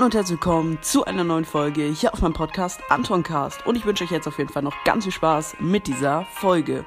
Hallo und herzlich willkommen zu einer neuen Folge hier auf meinem Podcast Antoncast. Und ich wünsche euch jetzt auf jeden Fall noch ganz viel Spaß mit dieser Folge.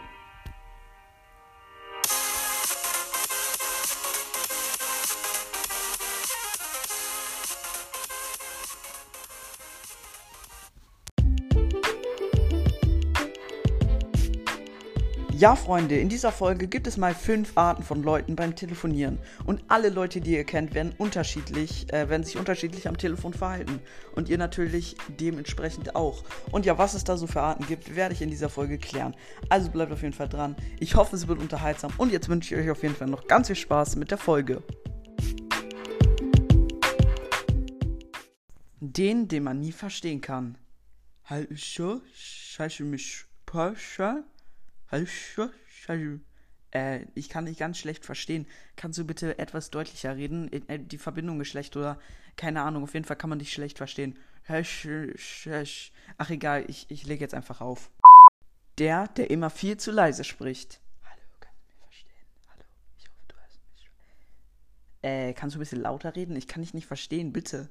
Ja, Freunde, in dieser Folge gibt es mal fünf Arten von Leuten beim Telefonieren. Und alle Leute, die ihr kennt, werden unterschiedlich, äh, werden sich unterschiedlich am Telefon verhalten. Und ihr natürlich dementsprechend auch. Und ja, was es da so für Arten gibt, werde ich in dieser Folge klären. Also bleibt auf jeden Fall dran. Ich hoffe, es wird unterhaltsam. Und jetzt wünsche ich euch auf jeden Fall noch ganz viel Spaß mit der Folge. Den, den man nie verstehen kann. Halt, so, scheiße mich, Pascha? Äh, ich kann dich ganz schlecht verstehen. Kannst du bitte etwas deutlicher reden? Äh, die Verbindung ist schlecht oder keine Ahnung. Auf jeden Fall kann man dich schlecht verstehen. Ach egal, ich, ich lege jetzt einfach auf. Der, der immer viel zu leise spricht. Hallo, kannst du mich verstehen? Hallo, ich hoffe, du hörst mich. Äh, kannst du ein bisschen lauter reden? Ich kann dich nicht verstehen, bitte.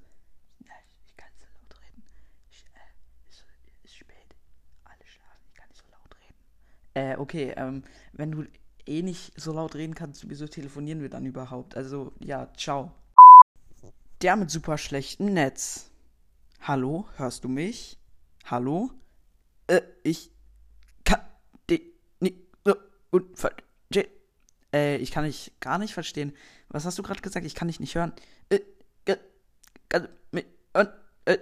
Ja, ich, ich kann nicht so laut reden. Ich, äh, ist, ist spät. Alle schlafen, ich kann nicht so laut reden. Äh, okay, ähm, wenn du eh nicht so laut reden kannst, wieso telefonieren wir dann überhaupt? Also, ja, ciao. Der mit super schlechtem Netz. Hallo, hörst du mich? Hallo? Äh, ich kann dich nicht gut verstehen. Äh, ich kann dich gar nicht verstehen. Was hast du gerade gesagt? Ich kann dich nicht hören. Äh, du mich hören? Äh,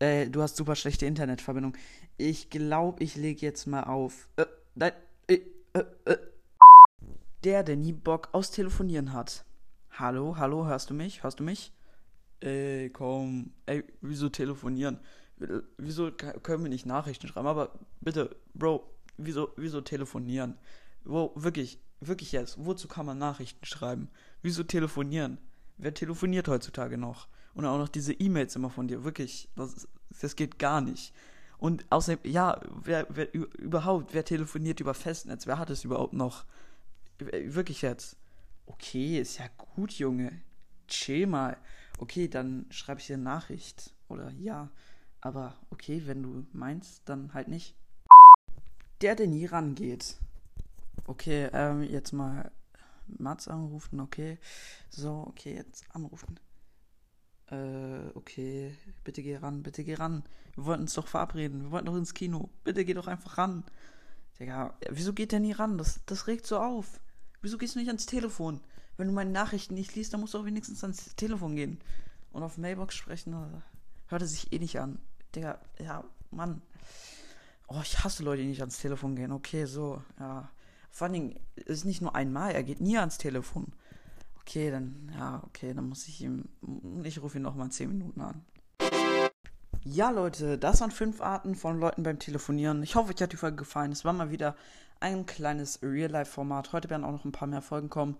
äh, du hast super schlechte Internetverbindung. Ich glaube, ich lege jetzt mal auf. Äh, nein, äh, äh, äh. Der, der nie Bock aus Telefonieren hat. Hallo, hallo, hörst du mich? Hörst du mich? Ey, komm. Ey, wieso telefonieren? Wieso können wir nicht Nachrichten schreiben? Aber bitte, Bro, wieso, wieso telefonieren? Wo, wirklich, wirklich jetzt, wozu kann man Nachrichten schreiben? Wieso telefonieren? Wer telefoniert heutzutage noch? Und auch noch diese E-Mails immer von dir, wirklich, das, das geht gar nicht. Und außerdem, ja, wer, wer überhaupt, wer telefoniert über Festnetz? Wer hat es überhaupt noch? Wirklich jetzt. Okay, ist ja gut, Junge. Chill mal. Okay, dann schreibe ich dir eine Nachricht. Oder ja. Aber okay, wenn du meinst, dann halt nicht. Der, der nie rangeht. Okay, ähm, jetzt mal Mats anrufen, okay. So, okay, jetzt anrufen. Äh, okay, bitte geh ran, bitte geh ran. Wir wollten uns doch verabreden, wir wollten doch ins Kino. Bitte geh doch einfach ran. Digga, wieso geht der nie ran? Das, das regt so auf. Wieso gehst du nicht ans Telefon? Wenn du meine Nachrichten nicht liest, dann musst du auch wenigstens ans Telefon gehen. Und auf Mailbox sprechen, oder? hört er sich eh nicht an. Digga, ja, Mann. Oh, ich hasse Leute, die nicht ans Telefon gehen. Okay, so, ja. Vor allen Dingen, es ist nicht nur einmal, er geht nie ans Telefon. Okay, dann, ja, okay, dann muss ich ihm, ich rufe ihn nochmal 10 Minuten an. Ja, Leute, das waren fünf Arten von Leuten beim Telefonieren. Ich hoffe, euch hat die Folge gefallen. Es war mal wieder ein kleines Real-Life-Format. Heute werden auch noch ein paar mehr Folgen kommen.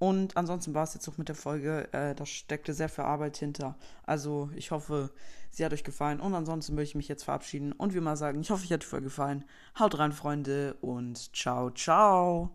Und ansonsten war es jetzt auch mit der Folge. Äh, da steckte sehr viel Arbeit hinter. Also, ich hoffe, sie hat euch gefallen. Und ansonsten möchte ich mich jetzt verabschieden und wie immer sagen, ich hoffe, euch hat die Folge gefallen. Haut rein, Freunde, und ciao, ciao.